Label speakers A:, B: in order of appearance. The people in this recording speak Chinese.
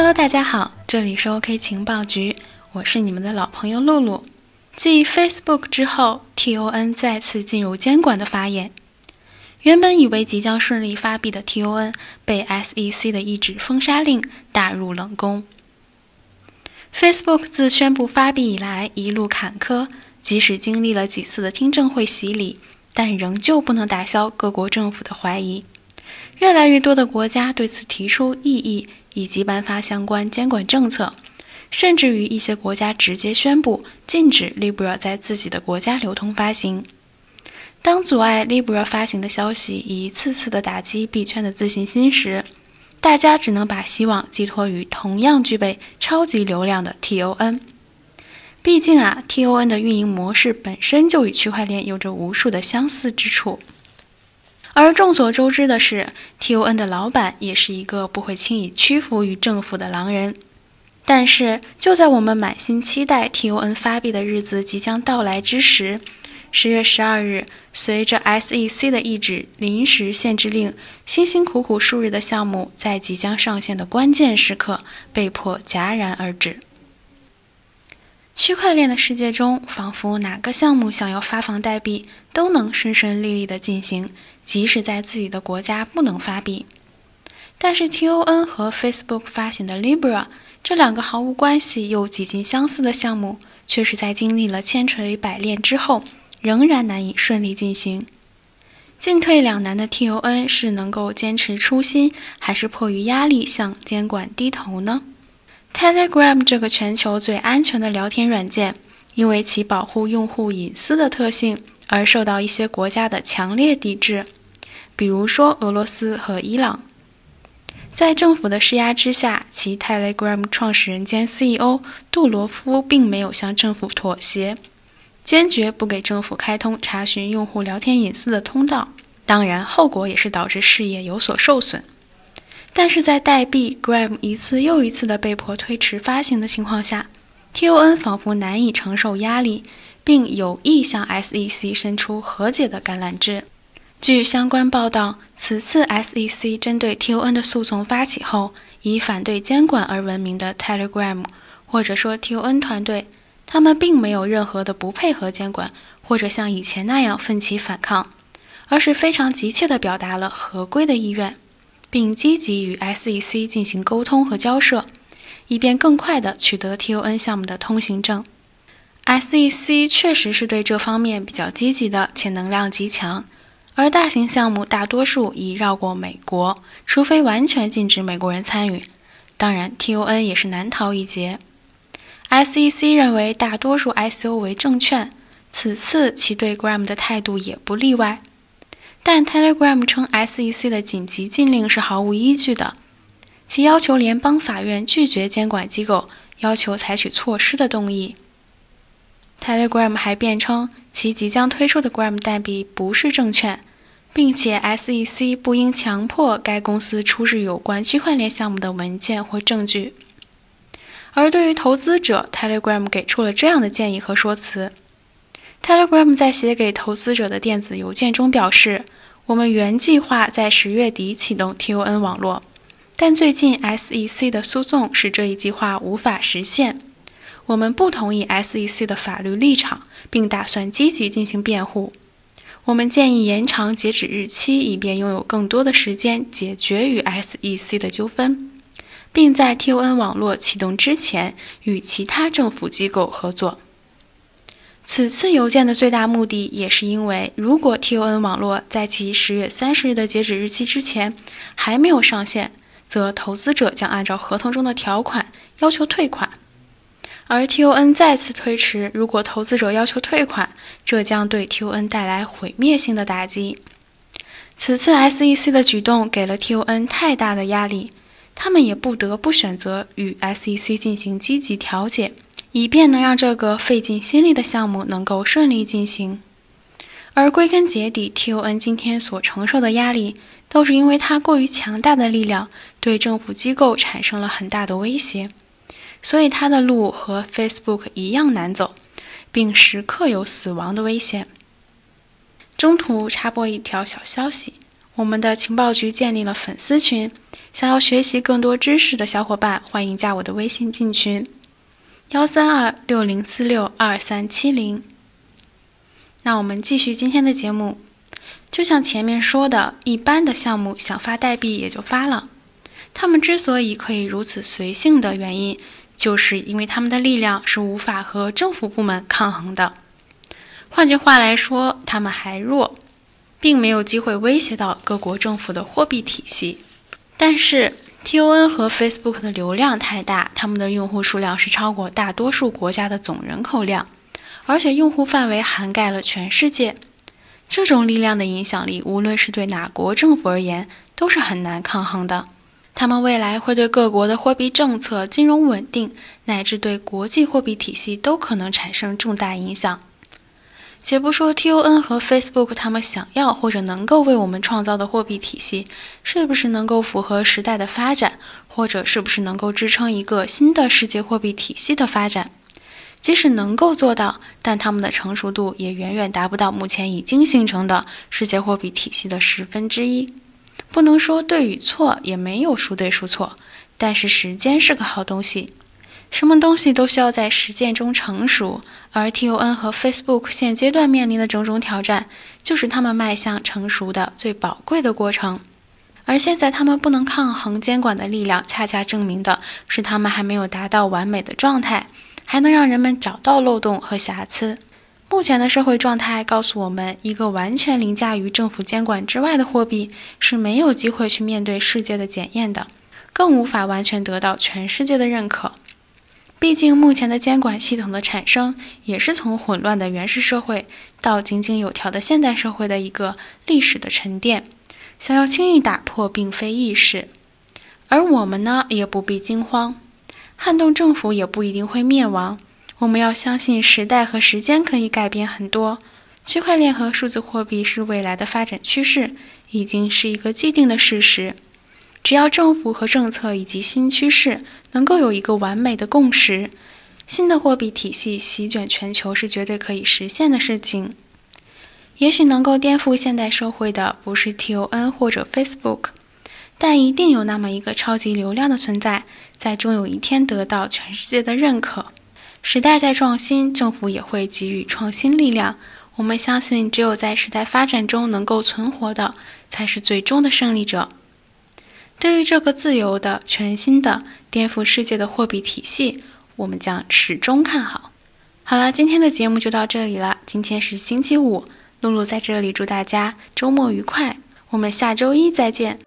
A: Hello，大家好，这里是 OK 情报局，我是你们的老朋友露露。继 Facebook 之后，TON 再次进入监管的法眼。原本以为即将顺利发币的 TON，被 SEC 的一纸封杀令打入冷宫。Facebook 自宣布发币以来一路坎坷，即使经历了几次的听证会洗礼，但仍旧不能打消各国政府的怀疑。越来越多的国家对此提出异议，以及颁发相关监管政策，甚至于一些国家直接宣布禁止 Libra 在自己的国家流通发行。当阻碍 Libra 发行的消息一次次的打击币圈的自信心时，大家只能把希望寄托于同样具备超级流量的 TON。毕竟啊，TON 的运营模式本身就与区块链有着无数的相似之处。而众所周知的是，TON 的老板也是一个不会轻易屈服于政府的狼人。但是，就在我们满心期待 TON 发币的日子即将到来之时，十月十二日，随着 SEC 的一纸临时限制令，辛辛苦苦数日的项目在即将上线的关键时刻被迫戛然而止。区块链的世界中，仿佛哪个项目想要发放代币，都能顺顺利利的进行，即使在自己的国家不能发币。但是 TON 和 Facebook 发行的 Libra 这两个毫无关系又几近相似的项目，却是在经历了千锤百炼之后，仍然难以顺利进行。进退两难的 TON 是能够坚持初心，还是迫于压力向监管低头呢？Telegram 这个全球最安全的聊天软件，因为其保护用户隐私的特性而受到一些国家的强烈抵制，比如说俄罗斯和伊朗。在政府的施压之下，其 Telegram 创始人兼 CEO 杜罗夫并没有向政府妥协，坚决不给政府开通查询用户聊天隐私的通道。当然，后果也是导致事业有所受损。但是在代币 Gram 一次又一次的被迫推迟发行的情况下，TON 仿佛难以承受压力，并有意向 SEC 伸出和解的橄榄枝。据相关报道，此次 SEC 针对 TON 的诉讼发起后，以反对监管而闻名的 Telegram 或者说 TON 团队，他们并没有任何的不配合监管，或者像以前那样奋起反抗，而是非常急切地表达了合规的意愿。并积极与 SEC 进行沟通和交涉，以便更快地取得 TON 项目的通行证。SEC 确实是对这方面比较积极的，且能量极强。而大型项目大多数已绕过美国，除非完全禁止美国人参与。当然，TON 也是难逃一劫。SEC 认为大多数 ICO 为证券，此次其对 Gram 的态度也不例外。但 Telegram 称 SEC 的紧急禁令是毫无依据的，其要求联邦法院拒绝监管机构要求采取措施的动议。Telegram 还辩称其即将推出的 Gram 代币不是证券，并且 SEC 不应强迫该公司出示有关区块链项目的文件或证据。而对于投资者，Telegram 给出了这样的建议和说辞。Telegram 在写给投资者的电子邮件中表示：“我们原计划在十月底启动 TON 网络，但最近 SEC 的诉讼使这一计划无法实现。我们不同意 SEC 的法律立场，并打算积极进行辩护。我们建议延长截止日期，以便拥有更多的时间解决与 SEC 的纠纷，并在 TON 网络启动之前与其他政府机构合作。”此次邮件的最大目的，也是因为，如果 TON 网络在其十月三十日的截止日期之前还没有上线，则投资者将按照合同中的条款要求退款；而 TON 再次推迟，如果投资者要求退款，这将对 TON 带来毁灭性的打击。此次 SEC 的举动给了 TON 太大的压力，他们也不得不选择与 SEC 进行积极调解。以便能让这个费尽心力的项目能够顺利进行，而归根结底，TON 今天所承受的压力，都是因为它过于强大的力量对政府机构产生了很大的威胁，所以它的路和 Facebook 一样难走，并时刻有死亡的危险。中途插播一条小消息：我们的情报局建立了粉丝群，想要学习更多知识的小伙伴，欢迎加我的微信进群：幺三二六零四六二三七零。那我们继续今天的节目。就像前面说的，一般的项目想发代币也就发了。他们之所以可以如此随性的原因，就是因为他们的力量是无法和政府部门抗衡的。换句话来说，他们还弱，并没有机会威胁到各国政府的货币体系。但是，TON 和 Facebook 的流量太大，他们的用户数量是超过大多数国家的总人口量，而且用户范围涵盖了全世界。这种力量的影响力，无论是对哪国政府而言，都是很难抗衡的。他们未来会对各国的货币政策、金融稳定，乃至对国际货币体系都可能产生重大影响。且不说 TON 和 Facebook 他们想要或者能够为我们创造的货币体系，是不是能够符合时代的发展，或者是不是能够支撑一个新的世界货币体系的发展。即使能够做到，但他们的成熟度也远远达不到目前已经形成的世界货币体系的十分之一。不能说对与错，也没有孰对孰错。但是时间是个好东西，什么东西都需要在实践中成熟。而 TON 和 Facebook 现阶段面临的种种挑战，就是他们迈向成熟的最宝贵的过程。而现在他们不能抗衡监管的力量，恰恰证明的是他们还没有达到完美的状态。还能让人们找到漏洞和瑕疵。目前的社会状态告诉我们，一个完全凌驾于政府监管之外的货币是没有机会去面对世界的检验的，更无法完全得到全世界的认可。毕竟，目前的监管系统的产生也是从混乱的原始社会到井井有条的现代社会的一个历史的沉淀。想要轻易打破，并非易事。而我们呢，也不必惊慌。撼动政府也不一定会灭亡。我们要相信时代和时间可以改变很多。区块链和数字货币是未来的发展趋势，已经是一个既定的事实。只要政府和政策以及新趋势能够有一个完美的共识，新的货币体系席卷全球是绝对可以实现的事情。也许能够颠覆现代社会的不是 TON 或者 Facebook。但一定有那么一个超级流量的存在，在终有一天得到全世界的认可。时代在创新，政府也会给予创新力量。我们相信，只有在时代发展中能够存活的，才是最终的胜利者。对于这个自由的、全新的、颠覆世界的货币体系，我们将始终看好。好了，今天的节目就到这里了。今天是星期五，露露在这里祝大家周末愉快。我们下周一再见。